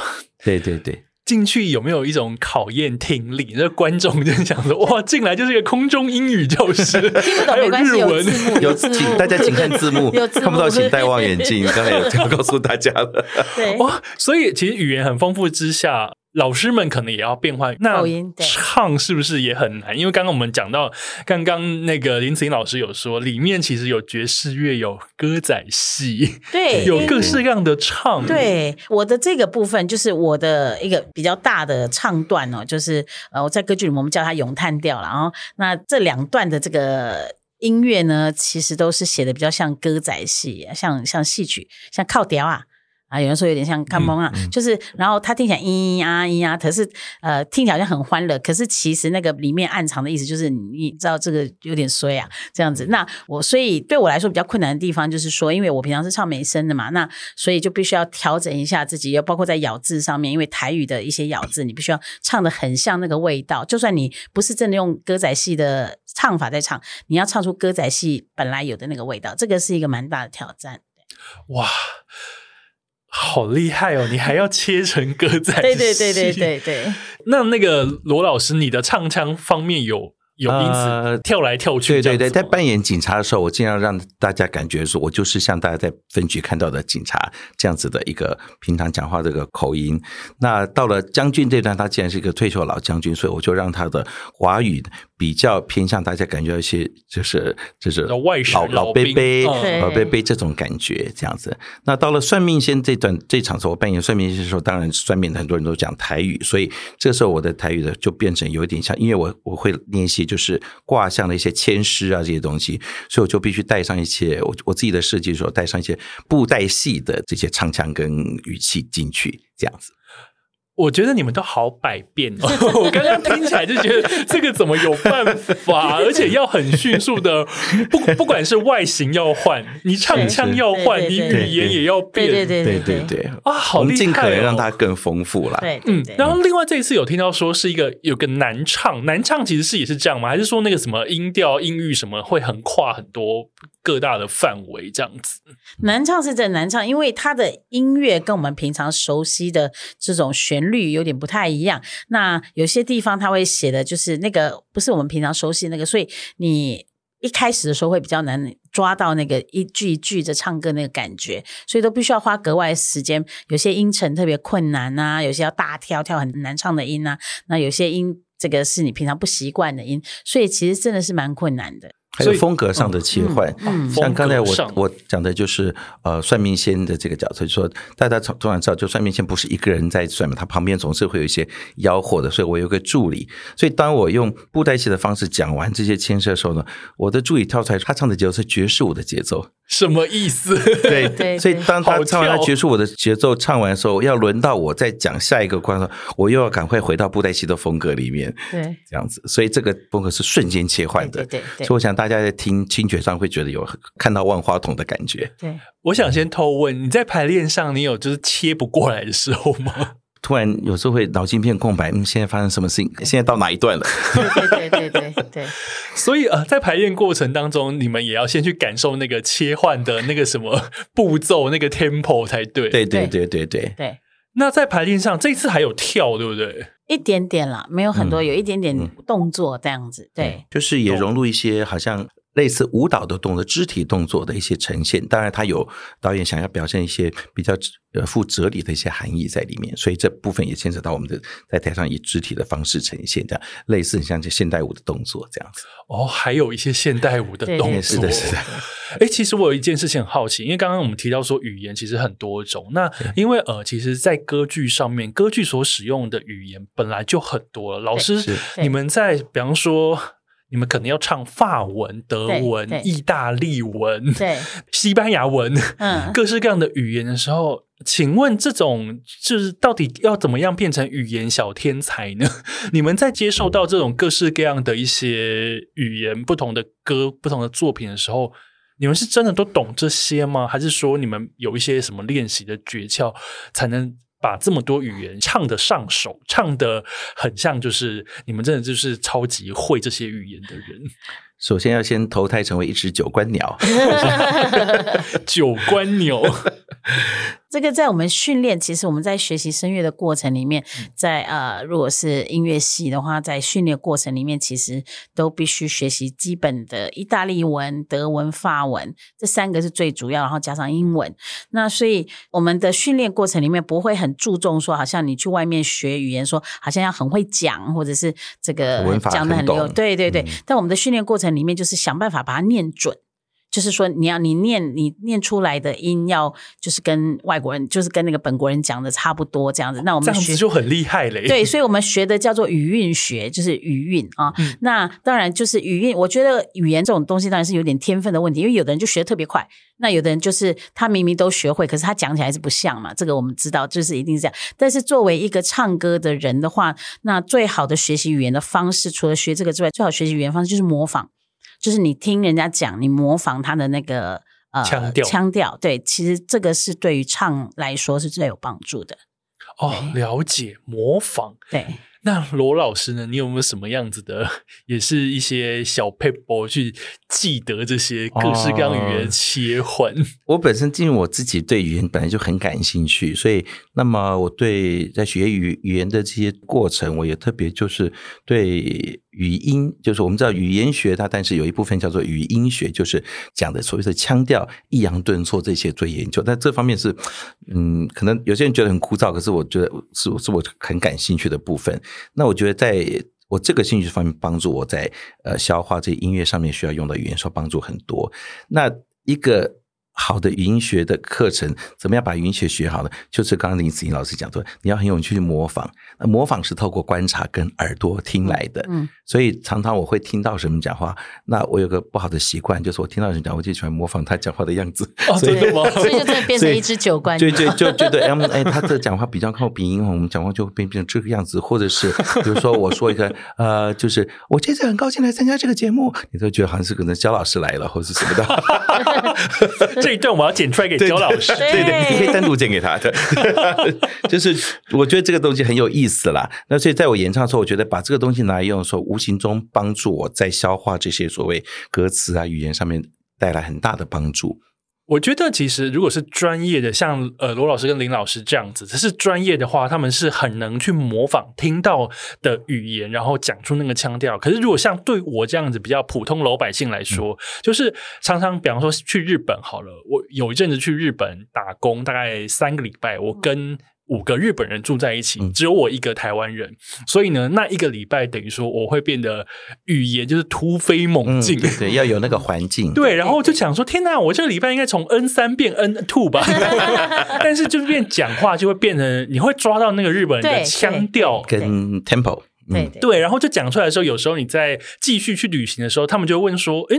对对对。进去有没有一种考验听力？那观众就想说：“哇，进来就是一个空中英语教室，听不懂没关系，有日文，有请大家请看 字幕，看不到请戴望远镜。刚才有这样告诉大家了，对哇，所以其实语言很丰富之下。”老师们可能也要变换，那唱是不是也很难？因为刚刚我们讲到，刚刚那个林子颖老师有说，里面其实有爵士乐，有歌仔戏，对，有各式各样的唱。对，我的这个部分就是我的一个比较大的唱段哦，就是呃，我在歌剧里面我们叫它咏叹调了。然后那这两段的这个音乐呢，其实都是写的比较像歌仔戏，像像戏曲，像靠调啊。啊，有人说有点像看蒙啊，嗯嗯、就是，然后他听起来咿咿呀咿呀，可是呃，听起来好像很欢乐，可是其实那个里面暗藏的意思就是，你知道这个有点衰啊，这样子。那我所以对我来说比较困难的地方就是说，因为我平常是唱美声的嘛，那所以就必须要调整一下自己，要包括在咬字上面，因为台语的一些咬字，你必须要唱的很像那个味道，就算你不是真的用歌仔戏的唱法在唱，你要唱出歌仔戏本来有的那个味道，这个是一个蛮大的挑战。哇。好厉害哦！你还要切成歌仔戏？对对对对对对。那那个罗老师，你的唱腔方面有有因此跳来跳去？对对对，在扮演警察的时候，我尽量让大家感觉说，我就是像大家在分局看到的警察这样子的一个平常讲话这个口音。那到了将军这段，他既然是一个退休老将军，所以我就让他的华语。比较偏向大家感觉到一些，就是就是老老老伯伯老伯伯这种感觉这样子。那到了算命仙这段这场时候，我扮演算命仙的时候，当然算命的很多人都讲台语，所以这时候我的台语的就变成有一点像，因为我我会练习就是卦象的一些签诗啊这些东西，所以我就必须带上一些我我自己的设计的时候带上一些布袋戏的这些唱腔跟语气进去这样子。我觉得你们都好百变哦！我刚刚听起来就觉得这个怎么有办法，而且要很迅速的，不不管是外形要换，你唱腔要换，你语言也要变，对对对对对啊，好厉害哦！尽可能让它更丰富啦。对，嗯。然后另外这一次有听到说是一个有个难唱，难唱其实是也是这样吗？还是说那个什么音调、音域什么会横跨很多？各大的范围这样子，难唱是真难唱，因为它的音乐跟我们平常熟悉的这种旋律有点不太一样。那有些地方他会写的就是那个不是我们平常熟悉那个，所以你一开始的时候会比较难抓到那个一句一句的唱歌那个感觉，所以都必须要花格外时间。有些音程特别困难啊，有些要大跳跳很难唱的音啊，那有些音这个是你平常不习惯的音，所以其实真的是蛮困难的。还有风格上的切换，嗯嗯、像刚才我我讲的就是呃算命仙的这个角色，就是、说大家从突然知道，就算命仙不是一个人在算命，他旁边总是会有一些吆喝的，所以我有个助理，所以当我用布袋戏的方式讲完这些牵涉的时候呢，我的助理跳出来，他唱的节奏是爵士舞的节奏。什么意思？对 对，所以当他唱完他结束我的节奏唱完的时候，要轮到我再讲下一个关头，我又要赶快回到布袋戏的风格里面，对，这样子，所以这个风格是瞬间切换的，对对。所以我想大家在听听觉上会觉得有看到万花筒的感觉。对，我想先偷问，你在排练上，你有就是切不过来的时候吗？突然有时候会脑筋一片空白，嗯，现在发生什么事情？现在到哪一段了？对对对对对对。所以呃，在排练过程当中，你们也要先去感受那个切换的那个什么步骤，那个 tempo 才对。对对对对对对。那在排练上，这次还有跳，对不对？一点点啦，没有很多，有一点点动作这样子。对，就是也融入一些好像。类似舞蹈的动作、肢体动作的一些呈现，当然它有导演想要表现一些比较呃富哲理的一些含义在里面，所以这部分也牵扯到我们的在台上以肢体的方式呈现，这样类似像这现代舞的动作这样子。哦，还有一些现代舞的动作，是的，是的。哎，其实我有一件事情很好奇，因为刚刚我们提到说语言其实很多种，那因为呃，其实，在歌剧上面，歌剧所使用的语言本来就很多了。老师，你们在比方说。你们可能要唱法文、德文、意大利文、对 西班牙文，嗯，各式各样的语言的时候，请问这种就是到底要怎么样变成语言小天才呢？你们在接受到这种各式各样的一些语言、不同的歌、不同的作品的时候，你们是真的都懂这些吗？还是说你们有一些什么练习的诀窍，才能把这么多语言唱得上手，唱得很像？就是你们真的就是超级会这些语言的人。首先要先投胎成为一只九官鸟，九官鸟。这个在我们训练，其实我们在学习声乐的过程里面，在呃，如果是音乐系的话，在训练过程里面，其实都必须学习基本的意大利文、德文、法文这三个是最主要，然后加上英文。那所以我们的训练过程里面不会很注重说，好像你去外面学语言，说好像要很会讲，或者是这个讲的很溜。对对对。嗯、但我们的训练过程里面，就是想办法把它念准。就是说，你要你念你念出来的音要就是跟外国人，就是跟那个本国人讲的差不多这样子。那我们学这样子就很厉害嘞。对，所以我们学的叫做语韵学，就是语韵啊。嗯、那当然就是语韵，我觉得语言这种东西当然是有点天分的问题，因为有的人就学的特别快，那有的人就是他明明都学会，可是他讲起来是不像嘛。这个我们知道，就是一定是这样。但是作为一个唱歌的人的话，那最好的学习语言的方式，除了学这个之外，最好学习语言方式就是模仿。就是你听人家讲，你模仿他的那个呃腔调，腔调，对，其实这个是对于唱来说是最有帮助的。哦，了解，模仿，对。那罗老师呢？你有没有什么样子的，也是一些小 paper 去记得这些各式各样语言切换？哦，我本身进入我自己对语言本来就很感兴趣，所以那么我对在学语语言的这些过程，我也特别就是对语音，就是我们知道语言学它，但是有一部分叫做语音学，就是讲的所谓的腔调、抑扬顿挫这些做研究。但这方面是，嗯，可能有些人觉得很枯燥，可是我觉得是是我很感兴趣的部分。那我觉得，在我这个兴趣方面，帮助我在呃消化这音乐上面需要用的语言，说帮助很多。那一个。好的语音学的课程，怎么样把语音学学好呢？就是刚刚林子颖老师讲的，你要很有趣去模仿。那模仿是透过观察跟耳朵听来的。嗯，所以常常我会听到什么讲话，那我有个不好的习惯，就是我听到人讲，我就喜欢模仿他讲话的样子。哦，对，所以就变成一只九官鸟。对对，就觉得哎，他的讲话比较靠鼻音，我们讲话就变变成这个样子，或者是比如说我说一个呃，就是我这次很高兴来参加这个节目，你都觉得好像是可能肖老师来了，或者是什么的。这一段我要剪出来给焦老师，对对，对，对，你可以单独剪给他的。就是我觉得这个东西很有意思啦。那所以在我演唱的时候，我觉得把这个东西拿来用的时候，无形中帮助我在消化这些所谓歌词啊、语言上面带来很大的帮助。我觉得其实如果是专业的，像呃罗老师跟林老师这样子，这是专业的话，他们是很能去模仿听到的语言，然后讲出那个腔调。可是如果像对我这样子比较普通老百姓来说，嗯、就是常常比方说去日本好了，我有一阵子去日本打工，大概三个礼拜，我跟。五个日本人住在一起，只有我一个台湾人，嗯、所以呢，那一个礼拜等于说我会变得语言就是突飞猛进，嗯、对，要有那个环境，对，然后就想说，天哪，我这个礼拜应该从 N 三变 N two 吧，但是就是变讲话就会变成，你会抓到那个日本人的腔调。跟 tempo。对对，然后就讲出来的时候，有时候你在继续去旅行的时候，他们就会问说：“哎，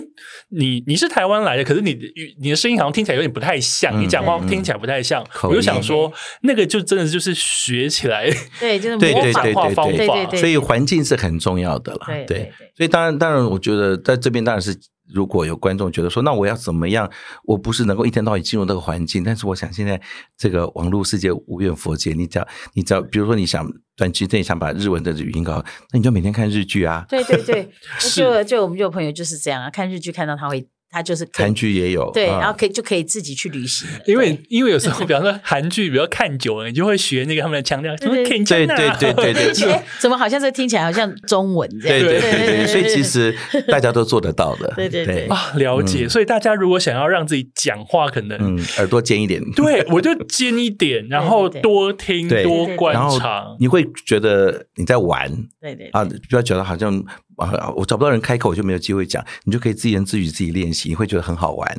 你你是台湾来的，可是你你的声音好像听起来有点不太像，你讲话听起来不太像。”我就想说，那个就真的就是学起来，对，就是 模仿化方法，所以环境是很重要的了。对，所以当然当然，我觉得在这边当然是。如果有观众觉得说，那我要怎么样？我不是能够一天到晚进入那个环境，但是我想现在这个网络世界无远佛界，你只要你只要，比如说你想短期内想把日文的语音搞，那你就每天看日剧啊。对对对，就就我们就有朋友就是这样啊，看日剧看到他会。他就是韩剧也有对，然后可以就可以自己去旅行。因为因为有时候，比方说韩剧，比如看久了，你就会学那个他们的腔调，什么 Ken 对对对对 对，怎么好像这听起来好像中文这样？对对对对，所以其实大家都做得到的。对对对啊，了解。所以大家如果想要让自己讲话，可能嗯耳朵尖一点，对我就尖一点，然后多听多观察，你会觉得你在玩。对对啊，不要觉得好像。啊，我找不到人开口，我就没有机会讲。你就可以自言自语，自己练习，你会觉得很好玩。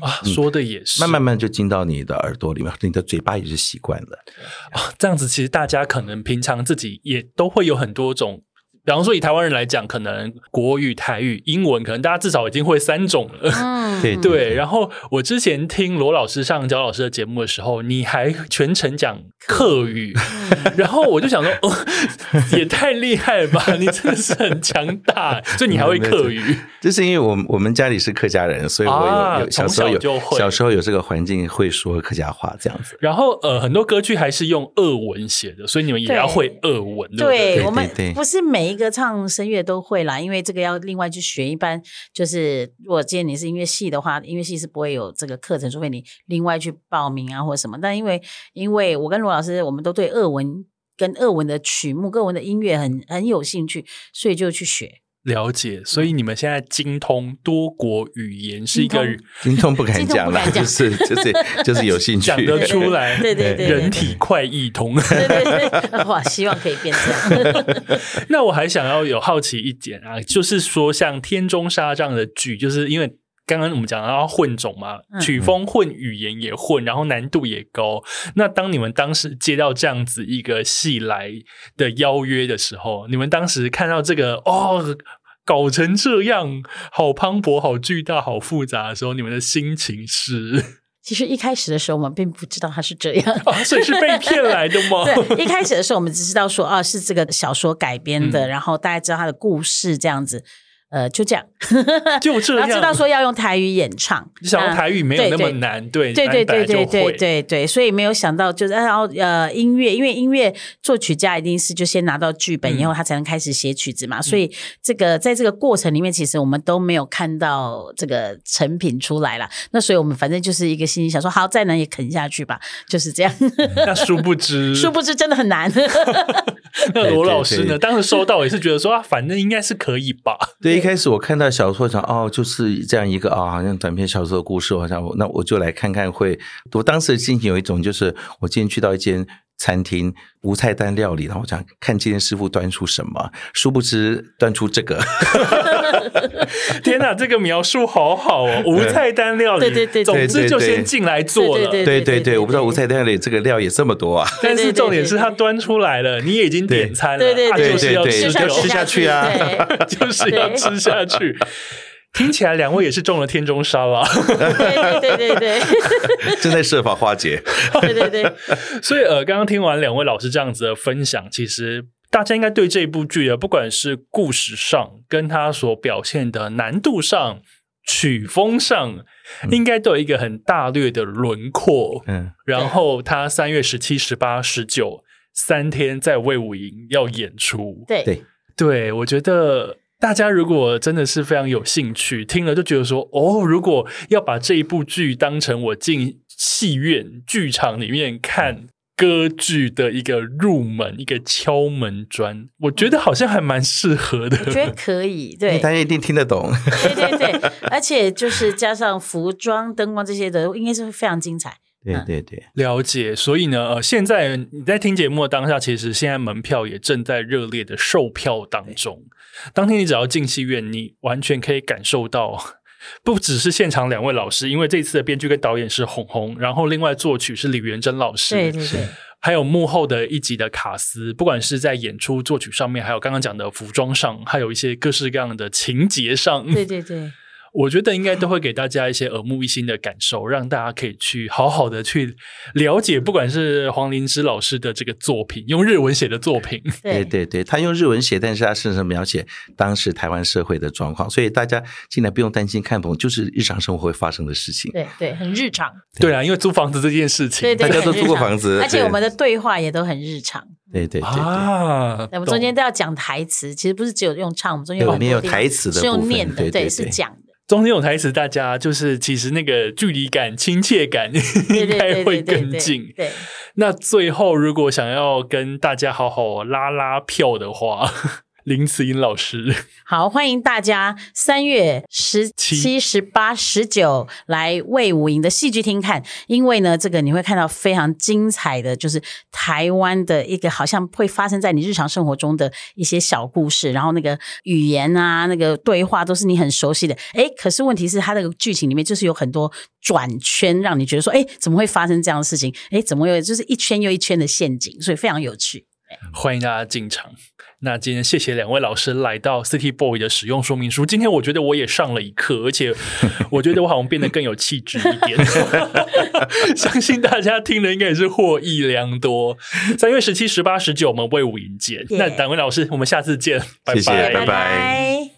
啊，说的也是，慢慢慢就进到你的耳朵里面，你的嘴巴也是习惯了。啊，这样子其实大家可能平常自己也都会有很多种。比方说以台湾人来讲，可能国语、台语、英文，可能大家至少已经会三种了。嗯，对对。然后我之前听罗老师上焦老师的节目的时候，你还全程讲客语，然后我就想说，哦，也太厉害了吧！你真的是很强大，所以你还会客语。就是因为我我们家里是客家人，所以我有有小时候有小时候有这个环境会说客家话这样子。然后呃，很多歌剧还是用俄文写的，所以你们也要会俄文。对，我们不是每一个唱声乐都会啦，因为这个要另外去学。一般就是如果今天你是音乐系的话，音乐系是不会有这个课程，除非你另外去报名啊或者什么。但因为因为我跟罗老师，我们都对俄文跟俄文的曲目、俄文的音乐很很有兴趣，所以就去学。了解，所以你们现在精通多国语言是一个精通。不敢讲了，就是就是就是有兴趣。讲得出来，对对对，人体快易通，对对对，哇，希望可以变这样。那我还想要有好奇一点啊，就是说像《天中沙》这样的剧，就是因为。刚刚我们讲到要混种嘛，曲风混，语言也混，然后难度也高。那当你们当时接到这样子一个戏来的邀约的时候，你们当时看到这个哦，搞成这样，好磅礴、好巨大、好复杂的时候，你们的心情是？其实一开始的时候，我们并不知道他是这样，哦，所以是被骗来的吗？对，一开始的时候，我们只知道说啊，是这个小说改编的，嗯、然后大家知道他的故事这样子。呃，就这样，就这样。然后知道说要用台语演唱，想用台语没有那么难，对对对对对对对对，所以没有想到就是然后呃音乐，因为音乐作曲家一定是就先拿到剧本以后，他才能开始写曲子嘛，所以这个在这个过程里面，其实我们都没有看到这个成品出来了。那所以我们反正就是一个心里想说，好，再难也啃下去吧，就是这样。那殊不知，殊不知真的很难。那罗老师呢？当时收到也是觉得说啊，反正应该是可以吧。对。开始我看到小说讲哦，就是这样一个啊、好像短篇小说的故事，好像那我就来看看会。我当时的心情有一种，就是我今天去到一间餐厅，无菜单料理，然后我想看今天师傅端出什么，殊不知端出这个。天哪，这个描述好好哦！无菜单料理，对对对，总之就先进来做了。对对对，我不知道无菜单料理这个料也这么多啊。但是重点是他端出来了，你也已经点餐了，对对对，就是要吃吃下去啊，就是要吃下去。听起来两位也是中了天中沙了，对对对对对，正在设法化解。对对对，所以呃，刚刚听完两位老师这样子的分享，其实大家应该对这部剧的不管是故事上，跟他所表现的难度上、曲风上，应该都有一个很大略的轮廓。嗯，然后他三月十七、十八、十九三天在魏武营要演出。对对对，我觉得。大家如果真的是非常有兴趣，听了就觉得说，哦，如果要把这一部剧当成我进戏院剧场里面看歌剧的一个入门、一个敲门砖，我觉得好像还蛮适合的。我觉得可以，对，大家一定听得懂。对对对，而且就是加上服装、灯光这些的，应该是非常精彩。对对对，了解。所以呢，呃，现在你在听节目的当下，其实现在门票也正在热烈的售票当中。当天你只要进戏院，你完全可以感受到，不只是现场两位老师，因为这次的编剧跟导演是红红，然后另外作曲是李元珍老师，对对对，还有幕后的一集的卡司，不管是在演出作曲上面，还有刚刚讲的服装上，还有一些各式各样的情节上，对对对。我觉得应该都会给大家一些耳目一新的感受，让大家可以去好好的去了解，不管是黄灵芝老师的这个作品，用日文写的作品，对对对，他用日文写，但是他甚至描写当时台湾社会的状况，所以大家进来不用担心看不懂，就是日常生活会发生的事情。对对，很日常。对啊，因为租房子这件事情，对对对，大家都租过房子，而且我们的对话也都很日常。对对对啊，我们中间都要讲台词，其实不是只有用唱，我们中间有没有台词的，是用念的，对，是讲。中间有台词，大家就是其实那个距离感、亲切感应该会更近。对，那最后如果想要跟大家好好拉拉票的话。林慈英老师，好，欢迎大家三月十七、十八、十九来魏武营的戏剧厅看，因为呢，这个你会看到非常精彩的，就是台湾的一个好像会发生在你日常生活中的一些小故事，然后那个语言啊，那个对话都是你很熟悉的，诶，可是问题是它那个剧情里面就是有很多转圈，让你觉得说，诶，怎么会发生这样的事情？诶，怎么会有就是一圈又一圈的陷阱，所以非常有趣。欢迎大家进场。那今天谢谢两位老师来到 City Boy 的使用说明书。今天我觉得我也上了一课，而且我觉得我好像变得更有气质一点。相信大家听了应该也是获益良多。三月十七、十八、十九，我们魏武迎接。那两位老师，我们下次见，拜拜，谢谢，拜拜。